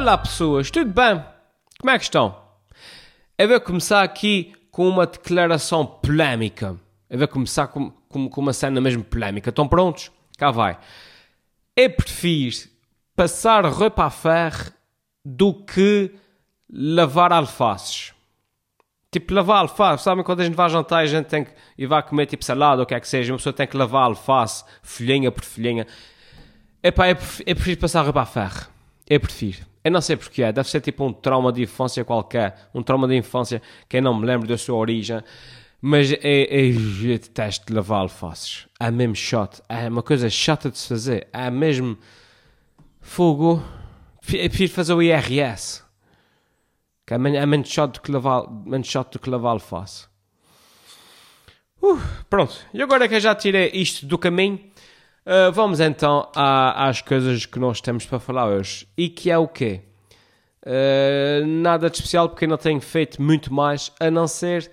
Olá pessoas, tudo bem? Como é que estão? Eu vou começar aqui com uma declaração polémica. Eu vou começar com, com, com uma cena mesmo polémica. Estão prontos? Cá vai. Eu prefiro passar roupa a ferro do que lavar alfaces. Tipo, lavar alface. Sabem quando a gente vai jantar e a gente tem que... E vai comer tipo salada ou o que é que seja. Uma pessoa tem que lavar alface, folhinha por folhinha. Epá, eu prefiro, eu prefiro passar roupa a ferro. Eu prefiro. Eu não sei porque é. Deve ser tipo um trauma de infância qualquer. Um trauma de infância que eu não me lembro da sua origem. Mas eu, eu, eu detesto lavar alfaces. É mesmo chato. É uma coisa chata de se fazer. É mesmo... Fogo. Eu prefiro fazer o IRS. Que é é menos chato do que lavar, menos chato do que lavar alface. Uh, pronto. E agora que eu já tirei isto do caminho, uh, vamos então à- às coisas que nós temos para falar hoje. E que é o quê? Uh, nada de especial porque não tenho feito muito mais a não ser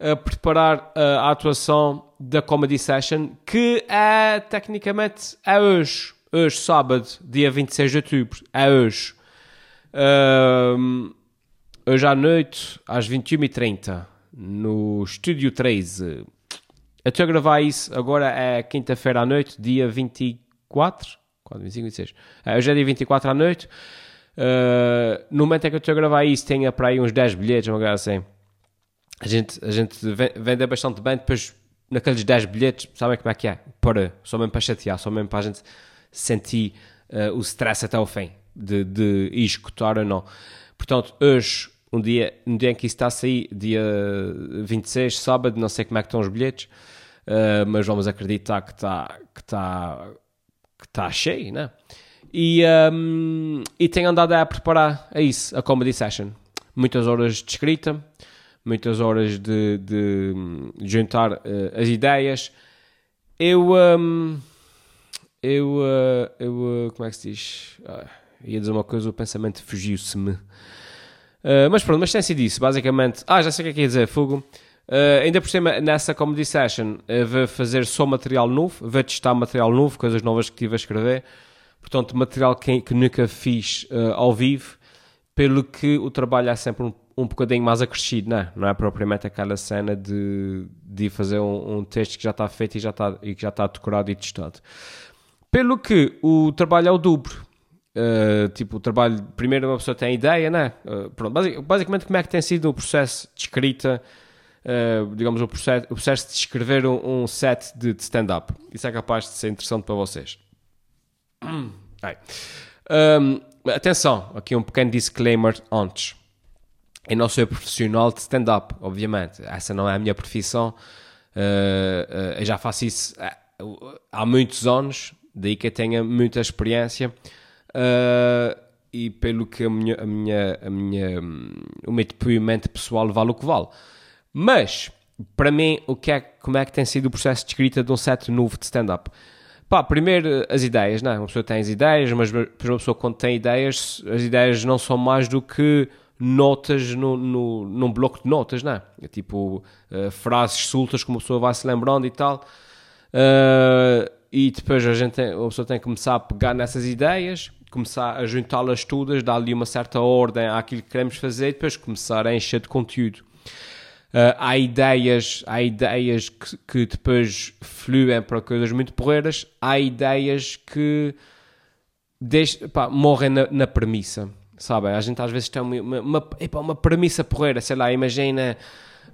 uh, preparar a atuação da Comedy Session que é tecnicamente é hoje, hoje sábado, dia 26 de outubro, é hoje. Um, hoje à noite, às 21h30, no Estúdio 13. Eu estou a gravar isso, agora é quinta-feira à noite, dia 24? Quando? 25, 26. É, hoje é dia 24 à noite. Uh, no momento em que eu estou a gravar isso, tenho para aí uns 10 bilhetes, uma coisa assim. A gente, a gente ven- vende bastante bem, depois naqueles 10 bilhetes, sabem como é que é? Para, só mesmo para chatear, só mesmo para a gente sentir uh, o stress até ao fim, de, de escutar ou não. Portanto, hoje, um dia, um dia em que isso está a sair, dia 26, sábado, não sei como é que estão os bilhetes, uh, mas vamos acreditar que está que está que está cheio, né? E, um, e tenho andado a preparar a isso, a comedy session. Muitas horas de escrita, muitas horas de, de, juntar uh, as ideias. Eu, um, eu, uh, eu, como é que se diz? Ah, ia dizer uma coisa, o pensamento fugiu-se-me. Uh, mas pronto, mas tem sido isso, basicamente. Ah, já sei o que é que ia dizer, Fogo. Uh, ainda por cima, nessa comedy session, eu vou fazer só material novo, vou testar material novo, coisas novas que estive a escrever. Portanto, material que, que nunca fiz uh, ao vivo, pelo que o trabalho é sempre um, um bocadinho mais acrescido, não é? Não é propriamente aquela cena de, de fazer um, um texto que já está feito e, já está, e que já está decorado e testado. Pelo que o trabalho é o dobro. Uh, tipo, o trabalho, primeiro uma pessoa tem ideia, né? Uh, pronto, basic, basicamente, como é que tem sido o processo de escrita, uh, digamos, o processo, o processo de escrever um, um set de, de stand-up. Isso é capaz de ser interessante para vocês. Um, atenção, aqui um pequeno disclaimer antes. Eu não sou profissional de stand-up, obviamente. Essa não é a minha profissão. eu já faço isso há muitos anos, daí que eu tenha muita experiência. Uh, e pelo que a minha, a minha, a minha, o meu depoimento pessoal vale o que vale. Mas, para mim, o que é, como é que tem sido o processo de escrita de um set novo de stand-up? Pá, primeiro as ideias, não é? Uma pessoa tem as ideias, mas depois uma pessoa quando tem ideias, as ideias não são mais do que notas no, no, num bloco de notas, não é? é tipo uh, frases soltas que uma pessoa vai se lembrando e tal. Uh, e depois a gente tem, a pessoa tem que começar a pegar nessas ideias, começar a juntá-las todas, dar-lhe uma certa ordem àquilo que queremos fazer e depois começar a encher de conteúdo. Uh, há ideias, há ideias que, que, depois fluem para coisas muito porreiras, há ideias que pá, morrem na, na, premissa, sabe? A gente às vezes tem uma, uma, uma, epa, uma premissa porreira, sei lá, imagina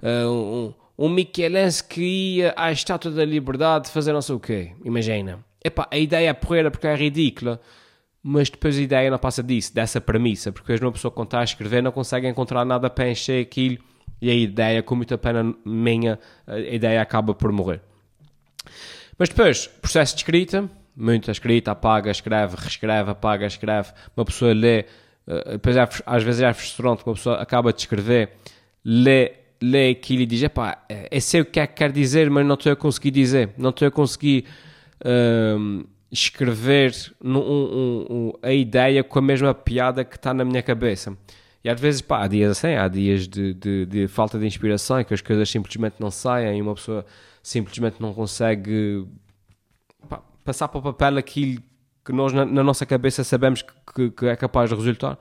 uh, um, um Michelense que ia à Estátua da Liberdade fazer não sei o quê, imagina. Epá, a ideia é porreira porque é ridícula, mas depois a ideia não passa disso, dessa premissa, porque depois uma pessoa quando está a escrever não consegue encontrar nada para encher aquilo e a ideia, com muita pena minha, a ideia acaba por morrer. Mas depois, processo de escrita, muita escrita, apaga, escreve, reescreve, apaga, escreve, uma pessoa lê, depois é, às vezes é frustrante, uma pessoa acaba de escrever, lê, lê aquilo e diz, epá, eu sei o que é que quer dizer, mas não estou a conseguir dizer, não estou a conseguir hum, escrever um, um, um, a ideia com a mesma piada que está na minha cabeça. E às vezes, pá, há dias assim, há dias de, de, de falta de inspiração, que as coisas simplesmente não saem e uma pessoa simplesmente não consegue pá, passar para o papel aquilo que nós na, na nossa cabeça sabemos que, que, que, é capaz de resultar.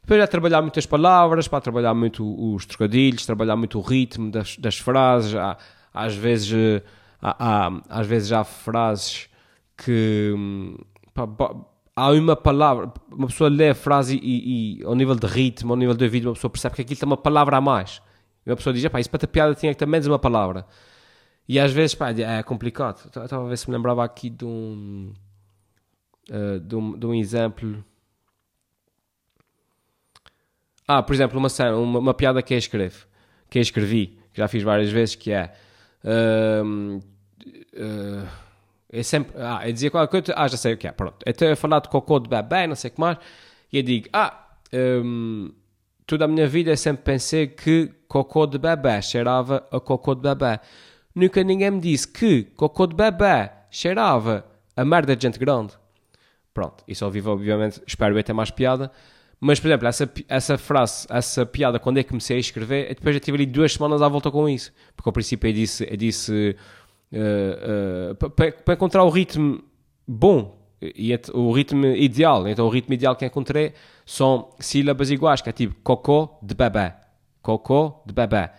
Depois é trabalhar muitas palavras, para trabalhar muito os trocadilhos, trabalhar muito o ritmo das, das frases. Há, às vezes eh, há, há, às vezes há frases que pá, há uma palavra, uma pessoa lê a frase e, e, ao nível de ritmo, ao nível de ouvido, uma pessoa percebe que aquilo tem uma palavra a mais. E uma pessoa diz, pá, isso para ter piada tinha que ter menos uma palavra. E às vezes, pá, é complicado. Estava a ver se me lembrava aqui de um, uh, de um, de um exemplo. Ah, por exemplo, uma, uma, uma piada que eu escrevo, que eu escrevi, que já fiz várias vezes, que é... Uh, uh, eu sempre, ah, eu dizia qualquer coisa, ah, já sei o que é, pronto. Eu estou a falar de cocô de bebê, não sei o que mais, e eu digo, ah, um, toda a minha vida eu sempre pensei que cocô de bebê cheirava a cocô de bebê. Nunca ninguém me disse que cocô de bebê cheirava a merda de gente grande. Pronto, isso ao vivo, obviamente, espero eu ter mais piada. Mas, por exemplo, essa, essa frase, essa piada, quando é que comecei a escrever, depois já tive ali duas semanas à volta com isso. Porque ao princípio eu disse, eu disse uh, uh, para encontrar o ritmo bom e o ritmo ideal. Então, o ritmo ideal que encontrei são sílabas iguais, que é tipo cocô de bebê, cocô de bebê.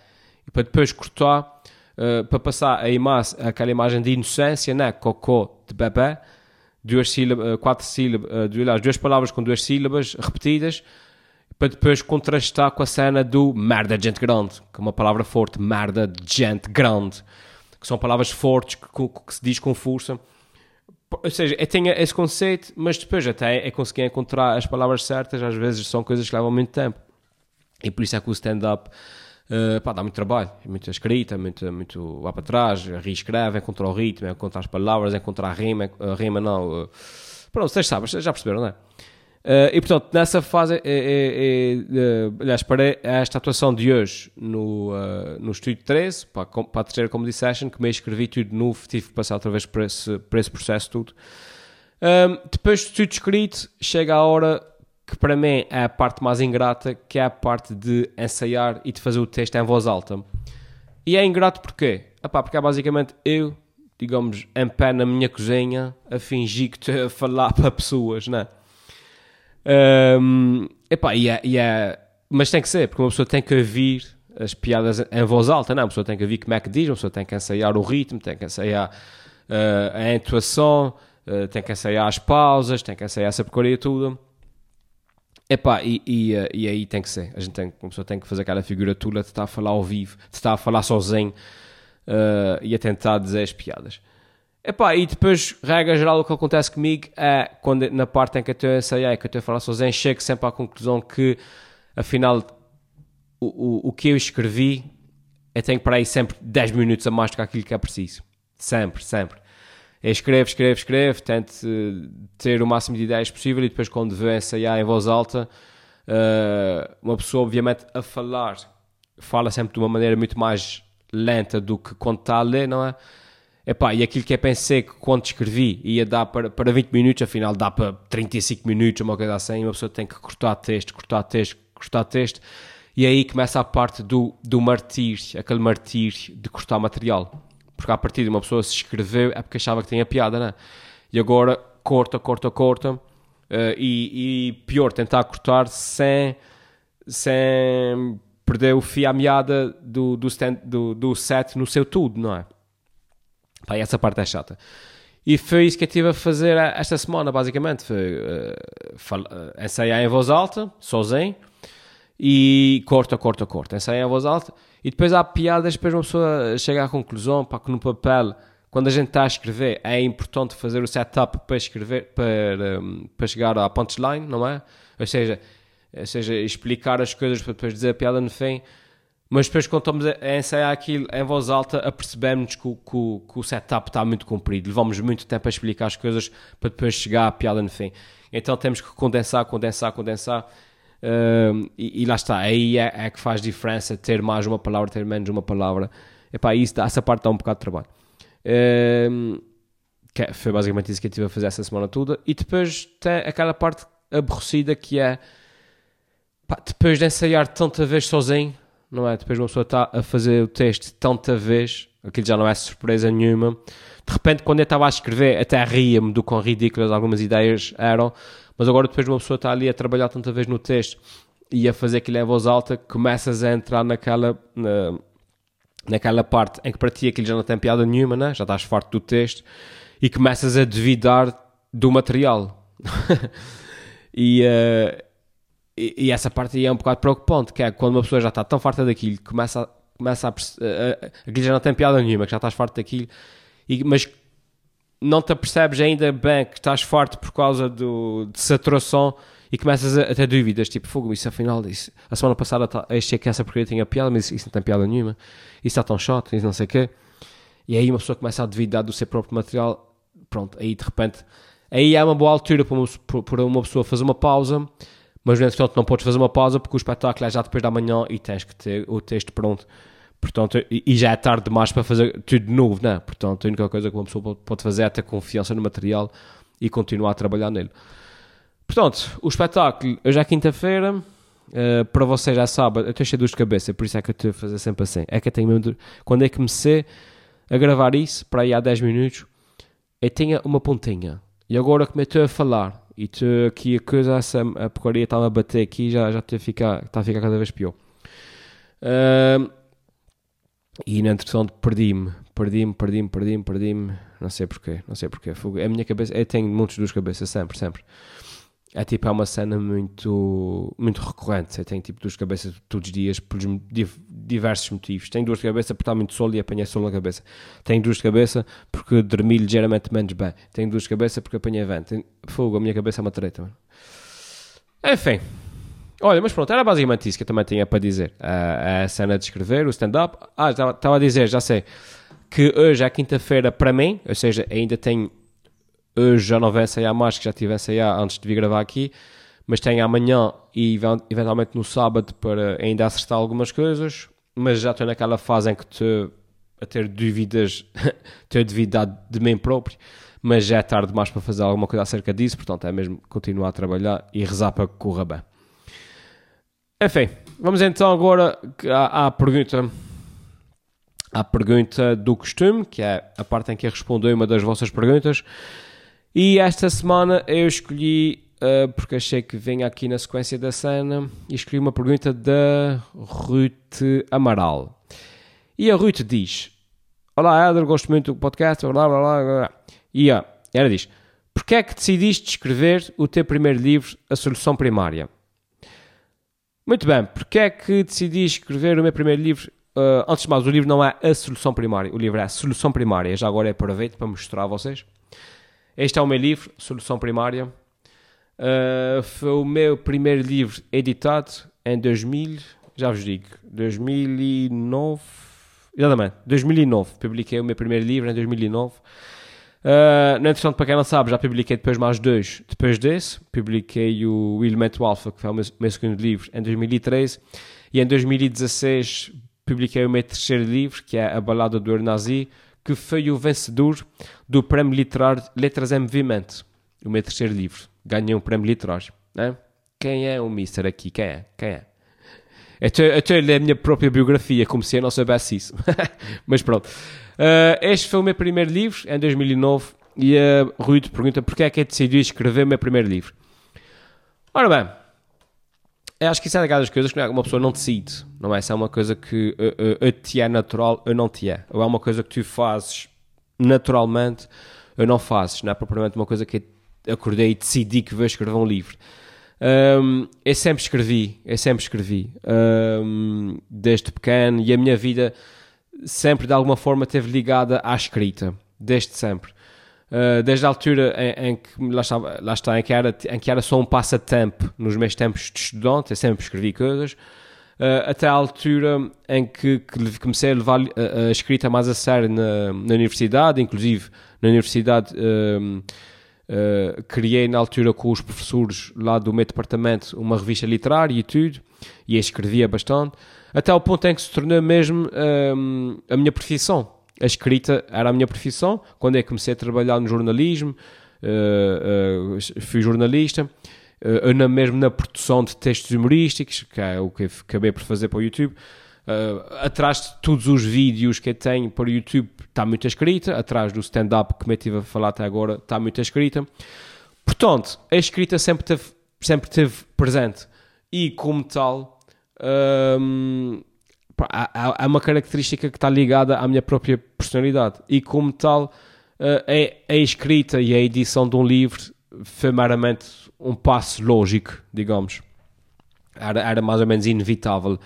E para depois cortar, uh, para passar a imagem, aquela imagem de inocência, né? cocô de bebê duas sílabas, eh, quatro sílabas, uh, duas palavras com duas sílabas repetidas, para depois contrastar com a cena do merda de gente grande, que é uma palavra forte, merda de gente grande, que são palavras fortes que, que, que se diz com força. Ou seja, eu tenho esse conceito, mas depois até é conseguir encontrar as palavras certas, às vezes são coisas que levam muito tempo. E por isso é que o stand-up Uh, dá muito trabalho, muita escrita, muito, muito lá para trás, reescreve, encontrar o ritmo, encontrar as palavras, encontrar a rima, a rima não. Uh, pronto, vocês sabem, já perceberam, não é? Uh, e portanto, nessa fase, é, é, é, aliás, para esta atuação de hoje no, uh, no Estúdio 13, para, para a terceira Comedy Session, que me escrevi tudo novo, tive que passar outra vez por esse, por esse processo tudo. depois de tudo escrito, chega a hora que para mim é a parte mais ingrata, que é a parte de ensaiar e de fazer o texto em voz alta. E é ingrato porquê? Epá, porque é basicamente eu, digamos, em pé na minha cozinha, a fingir que estou a falar para pessoas, não é? Um, epá, e é, e é, mas tem que ser, porque uma pessoa tem que ouvir as piadas em voz alta, não? Uma pessoa tem que ouvir como é que diz, uma pessoa tem que ensaiar o ritmo, tem que ensaiar uh, a intuação, uh, tem que ensaiar as pausas, tem que ensaiar essa porcaria tudo. Epá, e, e, e aí tem que ser. A gente tem, uma pessoa tem que fazer aquela figura tula de estar a falar ao vivo, de estar a falar sozinho uh, e a tentar dizer as piadas. Epá, e depois, regra geral, o que acontece comigo é quando na parte em que eu estou a ensaiar que eu estou a falar sozinho, chego sempre à conclusão que, afinal, o, o, o que eu escrevi, eu tenho para aí sempre 10 minutos a mais do que aquilo que é preciso. Sempre, sempre é escreve, escreve, escreve, tente eh, ter o máximo de ideias possível e depois quando vê ensaiar em voz alta, uh, uma pessoa obviamente a falar, fala sempre de uma maneira muito mais lenta do que quando está a ler, não é? Epá, e aquilo que eu pensei que quando escrevi ia dar para, para 20 minutos, afinal dá para 35 minutos, uma coisa assim, uma pessoa tem que cortar texto, cortar texto, cortar texto, e aí começa a parte do, do martírio, aquele martírio de cortar material porque a partir de uma pessoa se escreveu é porque achava que tinha piada, né? E agora corta, corta, corta. Uh, e, e, pior, tentar cortar sem, sem perder o fio à meada do, do, stand, do, do set no seu tudo, não é? Pá, essa parte é chata. E foi isso que eu estive a fazer esta semana, basicamente. Foi uh, uh, ensaiar em voz alta, sozinho, e corta, corta, corta. Ensaiar em voz alta e depois há piadas, depois uma pessoa chega à conclusão para que no papel, quando a gente está a escrever, é importante fazer o setup para escrever, para, um, para chegar à punchline, não é? Ou seja, ou seja, explicar as coisas para depois dizer a piada no fim. Mas depois, quando estamos a ensaiar aquilo em voz alta, apercebemos que, que, que, o setup está muito comprido. Levamos muito tempo a explicar as coisas para depois chegar à piada no fim. Então temos que condensar, condensar, condensar Uh, e, e, lá está, aí é, é, que faz diferença ter mais uma palavra, ter menos uma palavra. Epá, isso, essa parte dá um bocado de trabalho. Uh, que é, foi basicamente isso que eu estive a fazer essa semana toda. E depois tem aquela parte aborrecida que é pá, depois de ensaiar tanta vez sozinho, não é? Depois uma pessoa está a fazer o teste tanta vez, aquilo já não é surpresa nenhuma. De repente, quando eu estava a escrever, até ria-me do quão ridículas algumas ideias eram, mas agora depois uma pessoa está ali a trabalhar tanta vez no texto e a fazer aquilo em voz alta, começas a entrar naquela, na, naquela parte em que para ti aquilo já não tem piada nenhuma, né? já estás farto do texto e começas a duvidar do material. e, uh, e, essa parte aí é um bocado preocupante, que é quando uma pessoa já está tão farta daquilo, começa a, começa a, uh, aquilo já não tem piada nenhuma, que já estás farto daquilo, e, mas não te apercebes ainda bem que estás farto por causa do, de saturação e começas a, a ter dúvidas, tipo, fogo, isso afinal, isso, a semana passada tá, achei que essa porcaria tinha piada, mas isso, isso, não tem piada nenhuma, isso está tão chato, isso não sei o quê. E aí uma pessoa começa a duvidar do seu próprio material, pronto, aí de repente, aí é uma boa altura para uma, para uma pessoa fazer uma pausa, mas no entretanto não podes fazer uma pausa porque o espetáculo é já depois da manhã e tens que ter o texto pronto. Portanto, e já é tarde demais para fazer tudo de novo, né? Portanto, a única coisa que uma pessoa pode fazer é ter confiança no material e continuar a trabalhar nele. Portanto, o espetáculo hoje é quinta-feira, uh, para vocês já sabem, eu estou cheio de cabeça, por isso é que eu estou a fazer sempre assim. É que eu tenho mesmo. Quando é que comecei a gravar isso, para aí há 10 minutos, eu tinha uma pontinha. E agora que me estou a falar e estou aqui a coisa, a porcaria está a bater aqui, já, já está, a ficar, está a ficar cada vez pior. Uh, e na entretanto perdi-me, perdi-me, perdi-me, perdi-me, perdi-me, não sei porquê, não sei porquê. É a minha cabeça, eu tenho muitos duas cabeças, sempre, sempre é tipo, é uma cena muito, muito recorrente. Eu tenho tipo duas cabeças todos os dias por diversos motivos. Tenho duas cabeças porque está muito sol e apanhei sol na cabeça. Tenho duas cabeças porque dormi ligeiramente menos bem. Tenho duas cabeças porque apanhei vento. Tenho... Fogo, a minha cabeça é uma treta, mano. Enfim. Olha, mas pronto, era basicamente isso que eu também tinha para dizer. A, a cena de escrever, o stand-up. Ah, estava a dizer, já sei, que hoje é quinta-feira para mim, ou seja, ainda tenho hoje já não vem ensaiar mais, que já tive a antes de vir gravar aqui, mas tenho amanhã e eventualmente no sábado para ainda acertar algumas coisas, mas já estou naquela fase em que estou a ter dúvidas, ter duvidado de mim próprio, mas já é tarde demais para fazer alguma coisa acerca disso, portanto é mesmo continuar a trabalhar e rezar para que corra bem. Enfim, vamos então agora à, à pergunta à pergunta do costume, que é a parte em que eu respondo uma das vossas perguntas. E esta semana eu escolhi, uh, porque achei que vinha aqui na sequência da cena, e escolhi uma pergunta da Ruth Amaral. E a Ruth diz: Olá, Éder, gosto muito do podcast. Blá, blá, blá, blá. E uh, ela diz: Porquê é que decidiste escrever o teu primeiro livro, A Solução Primária? Muito bem, porquê é que decidi escrever o meu primeiro livro? Uh, antes de mais, o livro não é a solução primária, o livro é a solução primária. Já agora é aproveito para mostrar a vocês. Este é o meu livro, Solução Primária. Uh, foi o meu primeiro livro editado em 2000, já vos digo, 2009. Exatamente, 2009. Publiquei o meu primeiro livro em 2009. Uh, no entretanto, para quem não sabe, já publiquei depois mais dois. Depois desse, publiquei o Elemento Alpha, que foi o meu, meu segundo livro, em 2013. E em 2016 publiquei o meu terceiro livro, que é A Balada do Ernazi, que foi o vencedor do Prémio Literário Letras em Movimento, o meu terceiro livro. Ganhei um prémio literário. Né? Quem é o Mister aqui? Quem é? Quem é? Até, até ler a minha própria biografia, como se eu não soubesse isso. Mas pronto. Uh, este foi o meu primeiro livro, em 2009, e a uh, Rui te pergunta porquê é que eu decidi escrever o meu primeiro livro. Ora bem, acho que isso é daquelas coisas que uma pessoa não decide, não é? Isso é uma coisa que uh, uh, te é natural ou não te é. Ou é uma coisa que tu fazes naturalmente ou não fazes. Não é propriamente uma coisa que acordei e decidi que vou escrever um livro. Um, eu sempre escrevi, eu sempre escrevi, um, desde pequeno, e a minha vida sempre de alguma forma esteve ligada à escrita, desde sempre. Uh, desde a altura em, em, que lá está, lá está em, que era, em que era só um passatempo nos meus tempos de estudante, eu sempre escrevi coisas, uh, até a altura em que, que, comecei a levar a, a escrita mais a sério na, na universidade, inclusive na universidade uh, criei na altura com os professores lá do meu departamento uma revista literária e tudo, e escrevia bastante, até ao ponto em que se tornou mesmo a minha profissão a escrita era a minha profissão. Quando é que comecei a trabalhar no jornalismo, uh, uh, fui jornalista, uh, na, mesmo na produção de textos humorísticos, que é o que acabei por fazer para o YouTube. Atrás de todos os vídeos que eu tenho para o YouTube está muita escrita, atrás do stand-up que me estive a falar até agora está muita escrita. Portanto, a escrita sempre teve, sempre teve presente e, como tal, um, há, uma característica que está ligada à minha própria personalidade e, como tal, uh, a, a escrita e a edição de um livro foi meramente um passo lógico, digamos. Era, era mais ou menos inevitável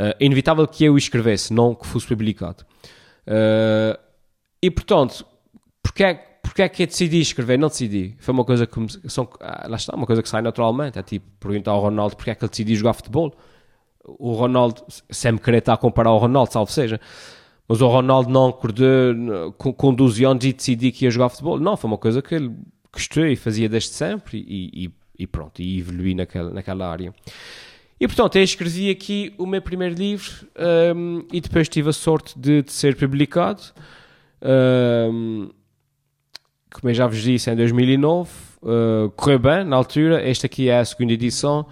Uh, inevitável que eu escrevesse, não que fosse publicado. Uh, e portanto, porque, porque é que eu decidi escrever? Não decidi. Foi uma coisa que, são, ah, lá está, uma coisa que sai naturalmente. É tipo perguntar ao Ronaldo porque é que ele decidiu jogar futebol. O Ronaldo, sempre querer estar a comparar ao Ronaldo, salvo seja. Mas o Ronaldo não acordou com, com 12 anos e decidi que ia jogar futebol. Não, foi uma coisa que ele gostou e fazia desde sempre e, e, e pronto, e evolui naquela, naquela área. E portanto, eu escrevi aqui o meu primeiro livro um, e depois tive a sorte de, de ser publicado. Um, como eu já vos disse, em 2009. Uh, correu bem na altura. Esta aqui é a segunda edição.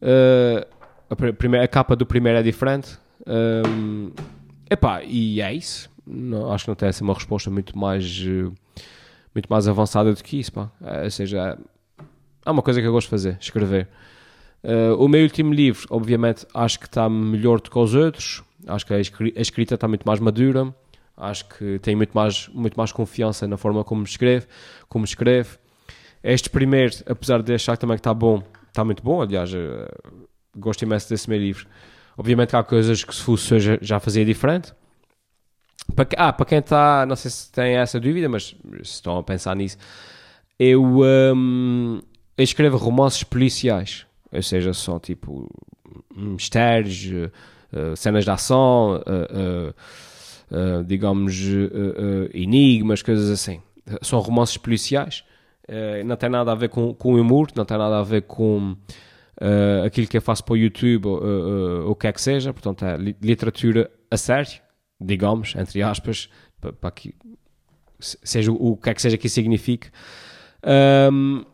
Uh, a, primeira, a capa do primeiro é diferente. Um, epá, e é isso. Não, acho que não tem assim uma resposta muito mais, uh, muito mais avançada do que isso. Pá. É, ou seja, é uma coisa que eu gosto de fazer: escrever. Uh, o meu último livro, obviamente, acho que está melhor do que os outros. Acho que a escrita está muito mais madura. Acho que tenho muito mais, muito mais confiança na forma como escreve. Como escreve. Este primeiro, apesar de achar também que está bom, está muito bom. Aliás, uh, gosto imenso desse meu livro. Obviamente que há coisas que se fosse já, já fazia diferente. Para, ah, para quem está, não sei se tem essa dúvida, mas se estão a pensar nisso, eu, um, eu escrevo romances policiais ou seja, são tipo mistérios, uh, cenas de ação, uh, uh, digamos, enigmas, coisas assim. São romances policiais, não tem nada a ver com, com humor, não tem nada a ver com aquilo que eu faço para o YouTube ou o que é que seja, portanto é literatura a sério, digamos, entre aspas, para, para que seja o que é que seja que isso signifique. Um,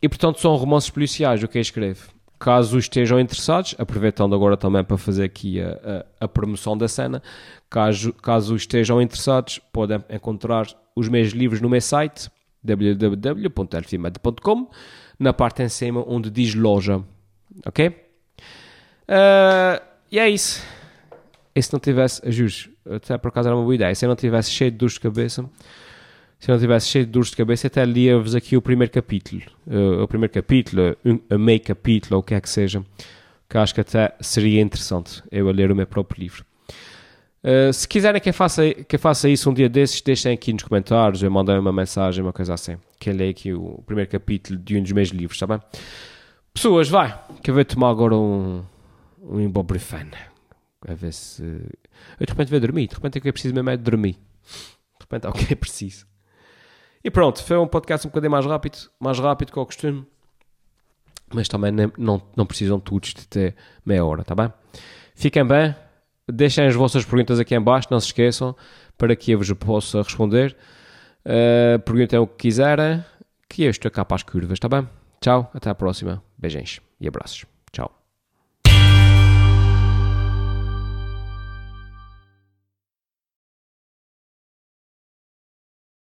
e portanto são romances policiais o que eu escrevo? Caso estejam interessados, aproveitando agora também para fazer aqui a, a, a promoção da cena, caso, caso estejam interessados, podem encontrar os meus livros no meu site www.elfimed.com na parte em cima onde diz loja, ok? Uh, e é isso. E se não tivesse, juro, até por acaso era uma boa ideia, se eu não tivesse cheio de dores de cabeça, se eu não tivesse cheio de dores de cabeça, até lia-vos aqui o primeiro capítulo. Uh, o primeiro capítulo, um, a meio capítulo, ou o que é que seja, que acho que até seria interessante eu a ler o meu próprio livro. Uh, se quiserem que eu, faça, que eu faça isso um dia desses, deixem aqui nos comentários, eu mandei uma mensagem, uma coisa assim, que eu leio aqui o primeiro capítulo de um dos meus livros, está bem? Pessoas, vai, que eu vou tomar agora um, um ibuprofeno. A ver se... Eu de repente vou dormir, de repente é que eu preciso mesmo é de dormir. De repente, ok, preciso. E pronto, foi um podcast um bocadinho mais rápido, mais rápido que o costume. Mas também nem, não, não precisam todos de ter meia hora, tá bem? Fiquem bem, deixem as vossas perguntas aqui em baixo, não se esqueçam, para que eu vos possa responder. Uh, perguntem o que quiserem, que eu estou cá para as curvas, tá bem? Tchau, até à próxima. Beijinhos e abraços.